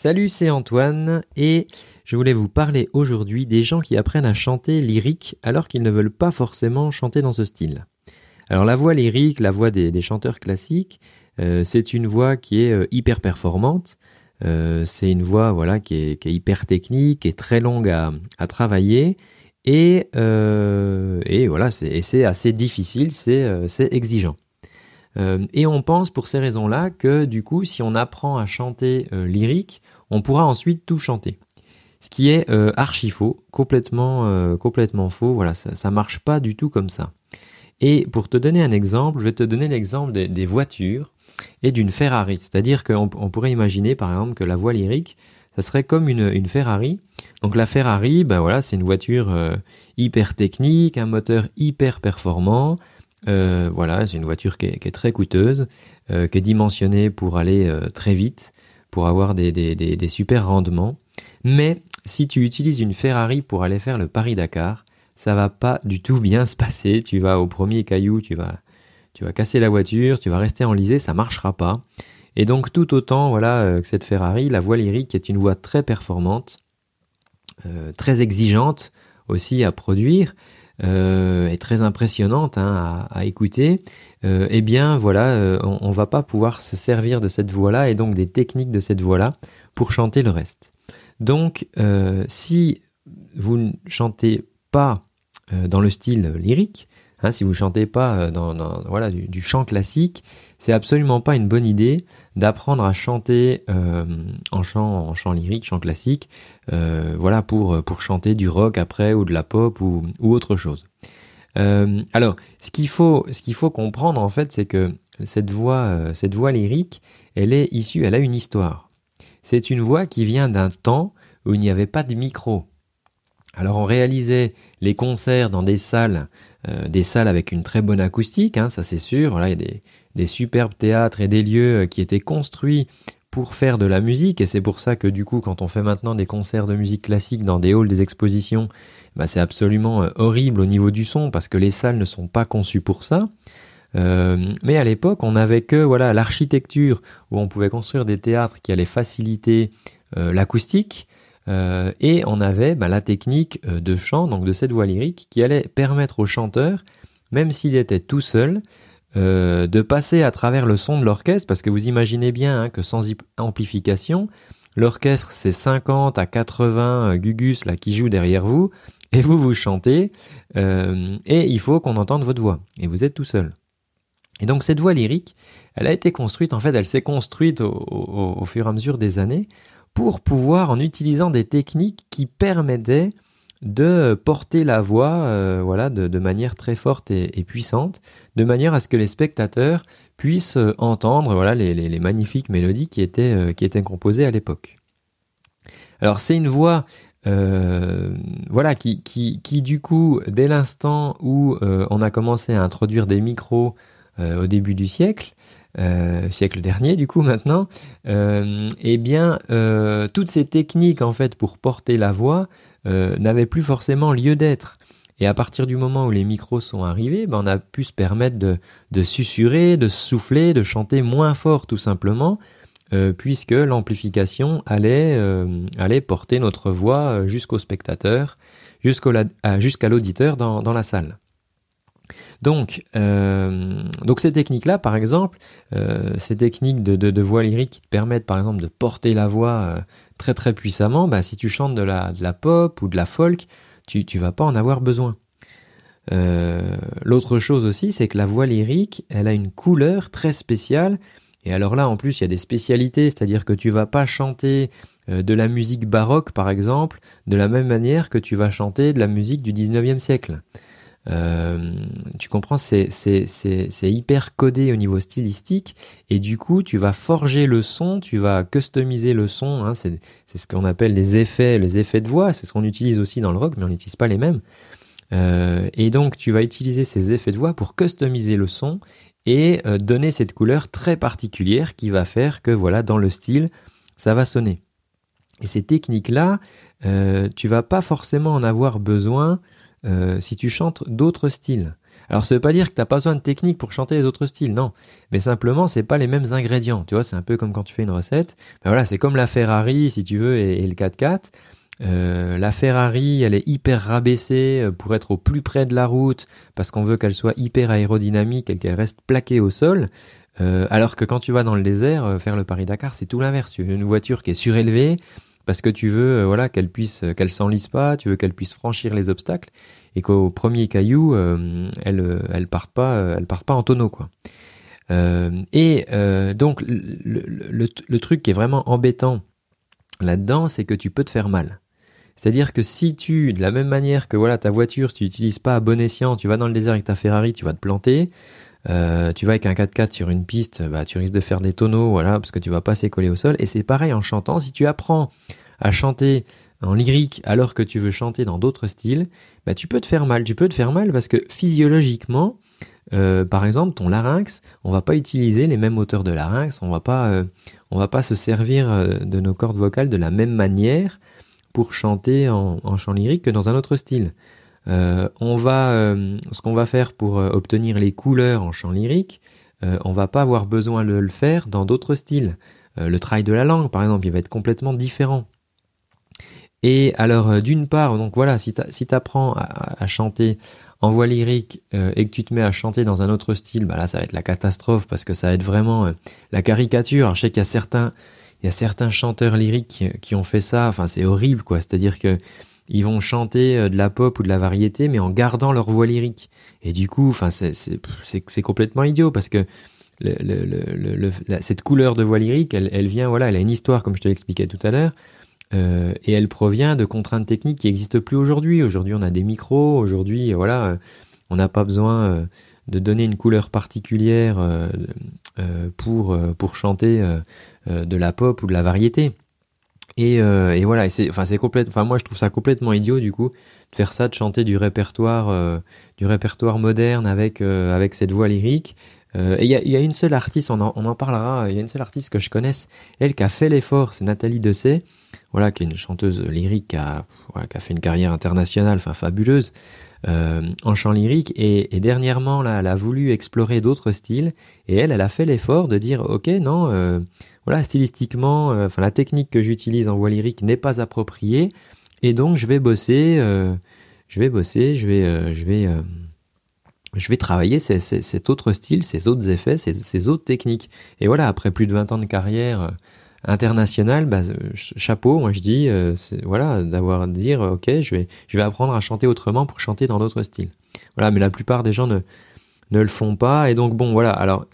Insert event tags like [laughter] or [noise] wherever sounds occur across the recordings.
Salut, c'est Antoine et je voulais vous parler aujourd'hui des gens qui apprennent à chanter lyrique alors qu'ils ne veulent pas forcément chanter dans ce style. Alors la voix lyrique, la voix des, chanteurs classiques, euh, c'est une voix qui est euh, hyper performante. Euh, c'est une voix voilà qui est, hyper technique, et très longue à, travailler et, et voilà c'est assez difficile, c'est exigeant. Euh, et on pense pour ces raisons-là que du coup, si on apprend à chanter euh, lyrique, on pourra ensuite tout chanter. Ce qui est euh, archi faux, complètement, faux. Voilà, ça, ça marche pas du tout comme ça. Et pour te donner un exemple, je vais te donner l'exemple des, voitures et d'une Ferrari. C'est-à-dire qu'on pourrait imaginer par exemple que la voix lyrique, ça serait comme une, Ferrari. Donc la Ferrari, ben c'est une voiture hyper technique, un moteur hyper performant, euh, voilà, c'est une voiture qui est, très coûteuse, euh, qui est dimensionnée pour aller euh, très vite, pour avoir des, super rendements. Mais si tu utilises une Ferrari pour aller faire le Paris-Dakar, ça va pas du tout bien se passer. Tu vas au premier caillou, tu vas, tu vas casser la voiture, tu vas rester enlisé, ça marchera pas. Et donc tout autant, voilà, que cette Ferrari, la voix lyrique est une voix très performante, très exigeante aussi à produire, euh, est très impressionnante hein, à, écouter, euh, eh bien voilà, euh, on, ne va pas pouvoir se servir de cette voix-là et donc des techniques de cette voix-là pour chanter le reste. Donc si vous ne chantez pas dans le style lyrique, hein, si vous chantez pas dans, voilà du, chant classique, c'est absolument pas une bonne idée d'apprendre à chanter en chant en chant lyrique, chant classique, voilà pour pour chanter du rock après ou de la pop ou, ou autre chose. Euh, alors, ce qu'il faut, faut comprendre en fait, c'est que cette voix, euh, cette voix lyrique, elle est issue, elle a une histoire. C'est une voix qui vient d'un temps où il n'y avait pas de micro. Alors on réalisait les concerts dans des salles, euh, des salles avec une très bonne acoustique, hein, ça c'est sûr. Voilà, il y a des, des superbes théâtres et des lieux qui étaient construits pour faire de la musique et c'est pour ça que du coup quand on fait maintenant des concerts de musique classique dans des halls des expositions, bah, c'est absolument euh, horrible au niveau du son parce que les salles ne sont pas conçues pour ça. Euh, mais à l'époque, on n'avait que voilà l'architecture où on pouvait construire des théâtres qui allaient faciliter euh, l'acoustique et on avait bah, la technique de chant, donc de cette voix lyrique, qui allait permettre au chanteur, même s'il était tout seul, euh, de passer à travers le son de l'orchestre, parce que vous imaginez bien hein, que sans amplification, l'orchestre c'est 50 à 80 euh, gugus là qui jouent derrière vous, et vous vous chantez, euh, et il faut qu'on entende votre voix, et vous êtes tout seul. Et donc cette voix lyrique, elle a été construite, en fait elle s'est construite au, fur et à mesure des années, pour pouvoir, en utilisant des techniques qui permettaient de porter la voix euh, voilà, de, manière très forte et, puissante, de manière à ce que les spectateurs puissent euh, entendre les, magnifiques mélodies qui étaient, euh, qui étaient composées à l'époque. Alors c'est une voix voilà, qui, qui, qui, du coup, dès l'instant où on a commencé à introduire des micros au début du siècle, siècle dernier du coup maintenant, eh bien toutes ces techniques en fait pour porter la voix euh, n'avait plus forcément lieu d'être. Et à partir du moment où les micros sont arrivés, ben on a pu se permettre de, de susurrer, de souffler, de chanter moins fort tout simplement, euh, puisque l'amplification allait, euh, allait porter notre voix jusqu'au spectateur, jusqu'à l'auditeur dans, dans, la salle. Donc, donc ces techniques-là, par exemple, ces techniques de, voix lyrique qui te permettent, par exemple, de porter la voix très très puissamment, bah, si tu chantes de la, pop ou de la folk, tu ne vas pas en avoir besoin. Euh, l'autre chose aussi, c'est que la voix lyrique, elle a une couleur très spéciale. Et alors là, en plus, il y a des spécialités, c'est-à-dire que tu vas pas chanter euh, de la musique baroque, par exemple, de la même manière que tu vas chanter de la musique du 19e siècle. Euh, tu comprends, c'est hyper codé au niveau stylistique et du coup, tu vas forger le son, tu vas customiser le son. Hein, c'est ce qu'on appelle les effets, les effets de voix. C'est ce qu'on utilise aussi dans le rock, mais on n'utilise pas les mêmes. Euh, et donc, tu vas utiliser ces effets de voix pour customiser le son et euh, donner cette couleur très particulière qui va faire que, voilà, dans le style, ça va sonner. Et ces techniques-là, tu vas pas forcément en avoir besoin euh, si tu chantes d'autres styles. Alors ça veut pas dire que t'as pas besoin de technique pour chanter les autres styles, non. Mais simplement, c'est pas les mêmes ingrédients. Tu vois, c'est un peu comme quand tu fais une recette. Ben voilà, c'est comme la Ferrari, si tu veux, et, le 4x4. Euh, la Ferrari, elle est hyper rabaissée euh, pour être au plus près de la route, parce qu'on veut qu'elle soit hyper aérodynamique et qu'elle reste plaquée au sol. Euh, alors que quand tu vas dans le désert, faire le Paris-Dakar, c'est tout l'inverse. Une voiture qui est surélevée, parce que tu veux voilà qu'elle puisse qu'elle s'enlise pas, tu veux qu'elle puisse franchir les obstacles et qu'au premier caillou elle elle parte pas elle parte pas en tonneau quoi. et donc le, le, truc qui est vraiment embêtant là-dedans, c'est que tu peux te faire mal. C'est-à-dire que si tu, de la même manière que voilà ta voiture, si tu n'utilises pas à bon escient, tu vas dans le désert avec ta Ferrari, tu vas te planter. Euh, tu vas avec un 4x4 sur une piste, bah, tu risques de faire des tonneaux, voilà, parce que tu vas pas s'écoller au sol. Et c'est pareil en chantant. Si tu apprends à chanter en lyrique alors que tu veux chanter dans d'autres styles, bah, tu peux te faire mal. Tu peux te faire mal parce que physiologiquement, euh, par exemple, ton larynx, on va pas utiliser les mêmes hauteurs de larynx, on va pas, euh, on va pas se servir de nos cordes vocales de la même manière pour chanter en, chant lyrique que dans un autre style. Euh, on va, euh, ce qu'on va faire pour euh, obtenir les couleurs en chant lyrique, on va pas avoir besoin de le faire dans d'autres styles. le travail de la langue, par exemple, il va être complètement différent. Et alors, d'une part, donc voilà, si tu si apprends à, chanter en voix lyrique et que tu te mets à chanter dans un autre style, bah là, ça va être la catastrophe parce que ça va être vraiment la caricature. Alors, je sais qu'il y a certains il y a certains chanteurs lyriques qui, ont fait ça. Enfin, c'est horrible, quoi. C'est-à-dire que ils vont chanter euh, de la pop ou de la variété, mais en gardant leur voix lyrique. Et du coup, enfin, c'est complètement idiot parce que le, cette couleur de voix lyrique, elle, vient, voilà, elle a une histoire, comme je te l'expliquais tout à l'heure, euh, et elle provient de contraintes techniques qui n'existent plus aujourd'hui. Aujourd'hui, on a des micros. Aujourd'hui, voilà, euh, on n'a pas besoin de donner une couleur particulière pour pour chanter euh, de la pop ou de la variété. Et, euh, et voilà, c'est, enfin c'est complètement, enfin moi je trouve ça complètement idiot du coup de faire ça, de chanter du répertoire, euh, du répertoire moderne avec avec cette voix lyrique. Et il y a, une seule artiste, on en, parlera. Il y a une seule artiste que je connaisse, elle qui a fait l'effort, c'est Nathalie Dessay, voilà, qui est une chanteuse lyrique qui a, fait une carrière internationale, enfin fabuleuse euh, en chant lyrique. Et, dernièrement, là, elle a voulu explorer d'autres styles. Et elle, elle a fait l'effort de dire, ok, non, euh, voilà, stylistiquement, euh, la technique que j'utilise en voix lyrique n'est pas appropriée, et donc je vais bosser, euh, je vais bosser, je vais, euh, je vais, je vais travailler cet autre style, ces autres effets, ces, autres techniques. Et voilà, après plus de 20 ans de carrière internationale, bah, chapeau, moi je dis, voilà, d'avoir dire, ok, je vais, je vais apprendre à chanter autrement pour chanter dans d'autres styles. Voilà, mais la plupart des gens ne ne le font pas, et donc bon, voilà. Alors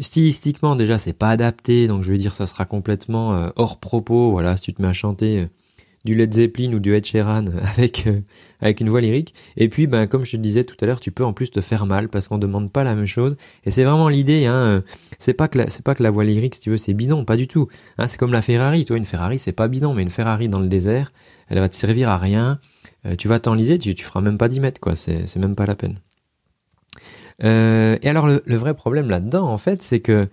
stylistiquement déjà c'est pas adapté donc je veux dire ça sera complètement euh, hors propos voilà si tu te mets à chanter euh, du Led Zeppelin ou du Ed Sheeran [laughs] avec euh, avec une voix lyrique. Et puis ben comme je te disais tout à l'heure tu peux en plus te faire mal parce qu'on demande pas la même chose. Et c'est vraiment l'idée hein c'est pas que la, pas que la voix lyrique si tu veux c'est bidon pas du tout. Hein, c'est comme la Ferrari. Toi une Ferrari c'est pas bidon mais une Ferrari dans le désert elle va te servir à rien. Tu vas t'enliser tu tu feras même pas 10 mètres quoi. C'est c'est même pas la peine. Euh, et alors le, vrai problème là-dedans, en fait, c'est que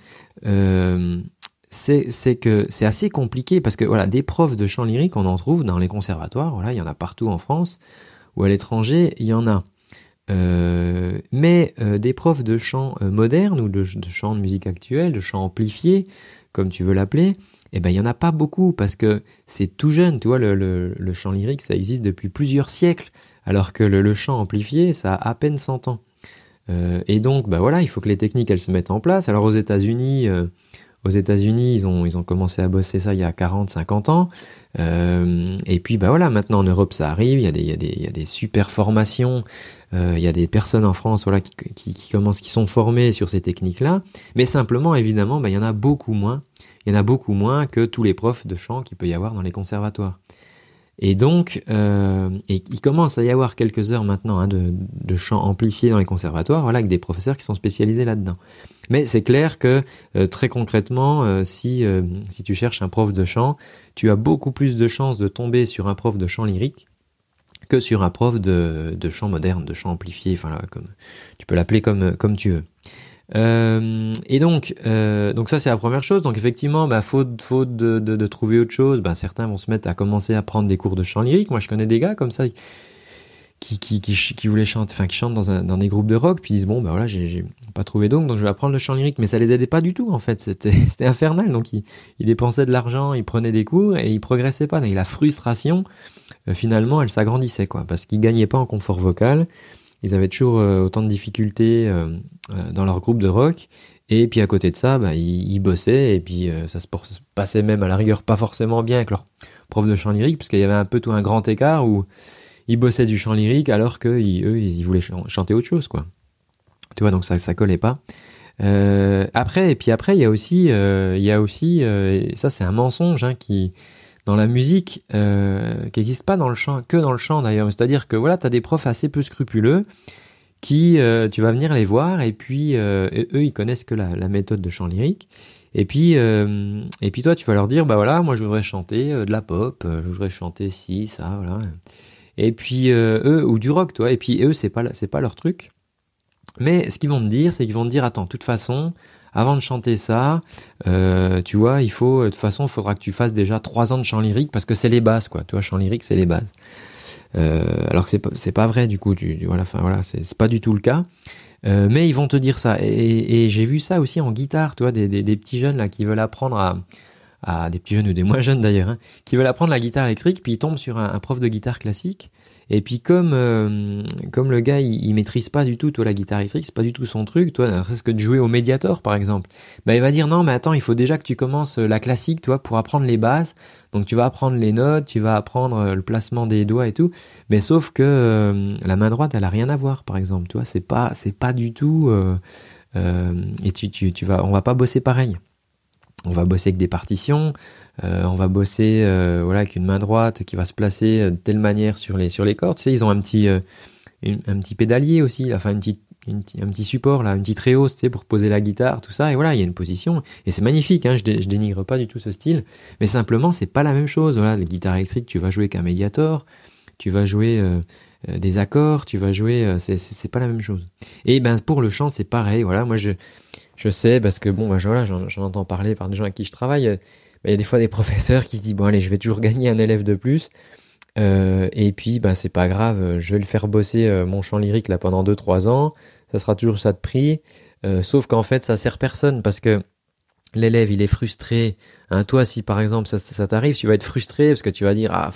euh, c'est que c'est assez compliqué parce que voilà, des profs de chant lyrique, on en trouve dans les conservatoires. Voilà, il y en a partout en France ou à l'étranger, il y en a. Euh, mais euh, des profs de chant euh, moderne ou de, de, chant de musique actuelle, de chant amplifié, comme tu veux l'appeler, eh ben il y en a pas beaucoup parce que c'est tout jeune. Tu vois, le, chant lyrique, ça existe depuis plusieurs siècles, alors que le, chant amplifié, ça a à peine 100 ans. Euh, et donc, bah voilà, il faut que les techniques elles se mettent en place. Alors aux États-Unis, aux États-Unis, ils ont ils ont commencé à bosser ça il y a 40, 50 ans. Euh, et puis bah voilà, maintenant en Europe ça arrive. Il y a des il y a des il y a des super formations. il y a des personnes en France voilà qui, qui, qui commencent qui sont formées sur ces techniques-là. Mais simplement, évidemment, bah, il y en a beaucoup moins. Il y en a beaucoup moins que tous les profs de chant qu'il peut y avoir dans les conservatoires. Et donc, euh, et il commence à y avoir quelques heures maintenant hein, de, de chant amplifié dans les conservatoires, voilà, avec des professeurs qui sont spécialisés là-dedans. Mais c'est clair que euh, très concrètement, euh, si, euh, si tu cherches un prof de chant, tu as beaucoup plus de chances de tomber sur un prof de chant lyrique que sur un prof de, de chant moderne, de chant amplifié, enfin là, comme tu peux l'appeler comme, comme tu veux. Euh, et donc, euh, donc ça c'est la première chose. Donc effectivement, bah, faute, faute de, de, de trouver autre chose, bah, certains vont se mettre à commencer à prendre des cours de chant lyrique. Moi, je connais des gars comme ça qui, qui, qui, voulaient chanter, enfin qui chantent dans, un, dans des groupes de rock, puis ils disent bon bah voilà j'ai pas trouvé donc donc je vais apprendre le chant lyrique, mais ça les aidait pas du tout en fait, [laughs] c'était infernal, donc ils, ils dépensaient de l'argent, ils prenaient des cours et ils progressaient pas, et la frustration euh, finalement elle s'agrandissait quoi, parce qu'ils gagnaient pas en confort vocal, ils avaient toujours euh, autant de difficultés euh, dans leur groupe de rock et puis à côté de ça, bah, ils, bossaient et puis ça se passait même à la rigueur pas forcément bien avec leur prof de chant lyrique, parce qu'il y avait un peu tout un grand écart où ils bossaient du chant lyrique alors que ils voulaient chanter autre chose, quoi. Tu vois, donc ça, ça collait pas. Euh, après, et puis après, il y a aussi, euh, y a aussi, euh, ça c'est un mensonge hein, qui dans la musique, euh, qui n'existe pas dans le chant, que dans le chant d'ailleurs. C'est-à-dire que voilà, tu as des profs assez peu scrupuleux qui, euh, tu vas venir les voir et puis eux, ils connaissent que la, méthode de chant lyrique. Et puis, et puis toi, tu vas leur dire, bah voilà, moi je voudrais chanter de la pop, je voudrais chanter ci, ça, voilà. Et puis euh, eux ou du rock, toi. Et puis eux, c'est pas c'est pas leur truc. Mais ce qu'ils vont te dire, c'est qu'ils vont te dire attends, de toute façon, avant de chanter ça, euh, tu vois, il faut de toute façon, il faudra que tu fasses déjà trois ans de chant lyrique parce que c'est les bases, quoi. Tu vois, chant lyrique, c'est les bases. Euh, alors que c'est pas pas vrai du coup. Tu, voilà, voilà, c'est pas du tout le cas. Euh, mais ils vont te dire ça. Et, j'ai vu ça aussi en guitare, tu vois, des, des, petits jeunes là qui veulent apprendre à à des petits jeunes ou des moins jeunes d'ailleurs, hein, qui veulent apprendre la guitare électrique, puis ils tombent sur un prof de guitare classique. Et puis comme euh, comme le gars il, maîtrise pas du tout toi la guitare électrique, c'est pas du tout son truc, toi c'est ce que de jouer au Mediator par exemple. Bah il va dire non mais attends il faut déjà que tu commences euh, la classique toi pour apprendre les bases. Donc tu vas apprendre les notes, tu vas apprendre euh, le placement des doigts et tout. Mais sauf que la main droite elle a rien à voir par exemple. Tu vois c'est pas c'est pas du tout euh, et tu, tu tu vas on va pas bosser pareil on va bosser avec des partitions, euh, on va bosser euh, voilà avec une main droite qui va se placer de telle manière sur les sur les cordes. Tu sais, ils ont un petit euh, un petit pédalier aussi, enfin un petit support là, une petite très tu sais, pour poser la guitare, tout ça. Et voilà, il y a une position et c'est magnifique. Hein, je, dé, je dénigre pas du tout ce style, mais simplement c'est pas la même chose. Voilà, les guitares électriques, tu vas jouer qu'un médiator, tu vas jouer des accords, tu vas jouer, c'est pas la même chose. Et ben pour le chant c'est pareil. Voilà, moi je je sais parce que bon, ben, voilà, j'en entends parler par des gens avec qui je travaille. Ben, il y a des fois des [laughs] professeurs qui se disent bon allez, je vais toujours gagner un élève de plus. Euh, et puis ben c'est pas grave, je vais le faire bosser euh, mon chant lyrique là pendant 2-3 ans. Ça sera toujours ça de prix. Euh, sauf qu'en fait ça sert personne parce que l'élève il est frustré. Hein, toi si par exemple ça, ça t'arrive, tu vas être frustré parce que tu vas dire ah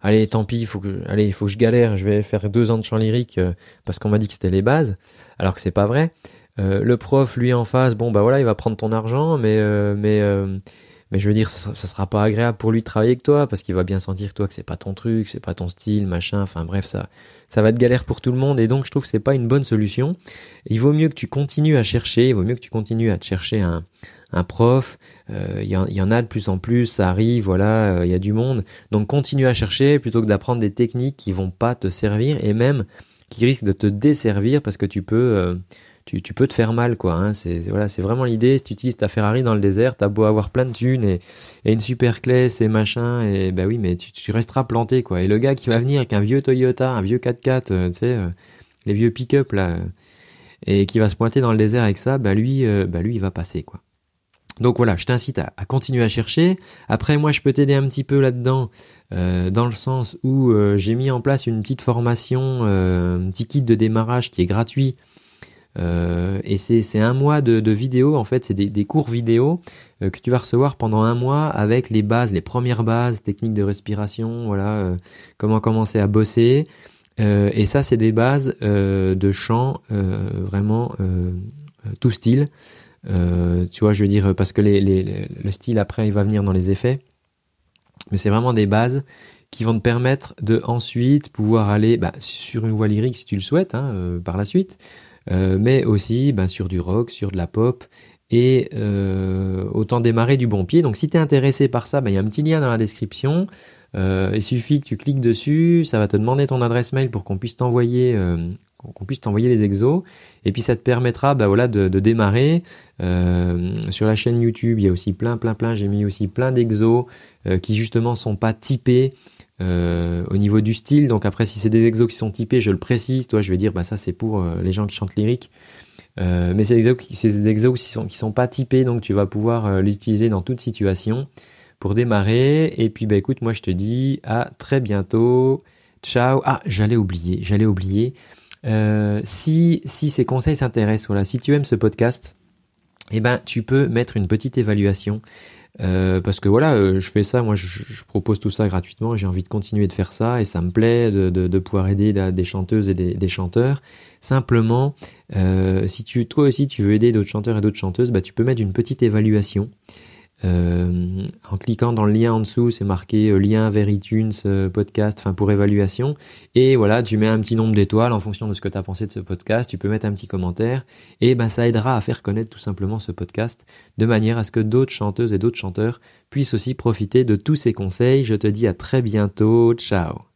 allez tant pis, faut que faut que je galère, je vais faire deux ans de chant lyrique euh, parce qu'on m'a dit que c'était les bases, alors que c'est pas vrai. Euh, le prof, lui en face, bon bah voilà, il va prendre ton argent, mais euh, mais euh, mais je veux dire, ça, ça, sera pas agréable pour lui de travailler avec toi parce qu'il va bien sentir toi que c'est pas ton truc, c'est pas ton style, machin. Enfin bref, ça ça va être galère pour tout le monde et donc je trouve que c'est pas une bonne solution. Il vaut mieux que tu continues à chercher, il vaut mieux que tu continues à te chercher un un prof. Il y, y, en a de plus en plus, ça arrive, voilà, il y a du monde. Donc continue à chercher plutôt que d'apprendre des techniques qui vont pas te servir et même qui risquent de te desservir parce que tu peux tu, tu, peux te faire mal, quoi. Hein. C'est voilà, c'est vraiment l'idée. Si tu utilises ta Ferrari dans le désert, t'as beau avoir plein de thunes et, une super clé, et machin, et bah oui, mais tu, resteras planté, quoi. Et le gars qui va venir avec un vieux Toyota, un vieux 4x4, euh, tu sais, euh, les vieux pick-up là, et qui va se pointer dans le désert avec ça, bah lui, euh, bah lui, il va passer, quoi. Donc voilà, je t'incite à, à, continuer à chercher. Après, moi, je peux t'aider un petit peu là-dedans, euh, dans le sens où euh, j'ai mis en place une petite formation, euh, un petit kit de démarrage qui est gratuit euh, et c'est un mois de, de vidéos, en fait, c'est des, des, cours vidéo euh, que tu vas recevoir pendant un mois avec les bases, les premières bases, techniques de respiration, voilà, euh, comment commencer à bosser. Euh, et ça, c'est des bases euh, de chant vraiment tout style. tu vois, je veux dire, parce que les, les, le style après, il va venir dans les effets. Mais c'est vraiment des bases qui vont te permettre de ensuite pouvoir aller bah, sur une voie lyrique si tu le souhaites hein, par la suite, euh, mais aussi ben, sur du rock, sur de la pop, et euh, autant démarrer du bon pied. Donc si tu es intéressé par ça, il y a un petit lien dans la description. Euh, il suffit que tu cliques dessus, ça va te demander ton adresse mail pour qu'on puisse t'envoyer euh, qu'on puisse t'envoyer les exos et puis ça te permettra voilà de, démarrer euh, sur la chaîne YouTube il y a aussi plein plein plein j'ai mis aussi plein d'exos euh, qui justement sont pas typés euh, au niveau du style, donc après si c'est des exos qui sont typés, je le précise, toi je vais dire bah ça c'est pour les gens qui chantent lyrique. Mais c'est des exos, qui, des exos qui sont, sont pas typés, donc tu vas pouvoir l'utiliser dans toute situation pour démarrer. Et puis bah écoute, moi je te dis à très bientôt. Ciao. Ah, j'allais oublier, j'allais oublier. Euh, si, si ces conseils s'intéressent, voilà, si tu aimes ce podcast, eh ben, tu peux mettre une petite évaluation. Euh, parce que voilà, euh, je fais ça, moi je, propose tout ça gratuitement, j'ai envie de continuer de faire ça et ça me plaît de, pouvoir aider des chanteuses et des, des chanteurs. Simplement, si tu, toi aussi tu veux aider d'autres chanteurs et d'autres chanteuses, bah, tu peux mettre une petite évaluation. Euh, en cliquant dans le lien en dessous, c'est marqué euh, lien vers iTunes, euh, podcast, enfin pour évaluation. Et voilà, tu mets un petit nombre d'étoiles en fonction de ce que tu as pensé de ce podcast. Tu peux mettre un petit commentaire. Et ben, ça aidera à faire connaître tout simplement ce podcast de manière à ce que d'autres chanteuses et d'autres chanteurs puissent aussi profiter de tous ces conseils. Je te dis à très bientôt. Ciao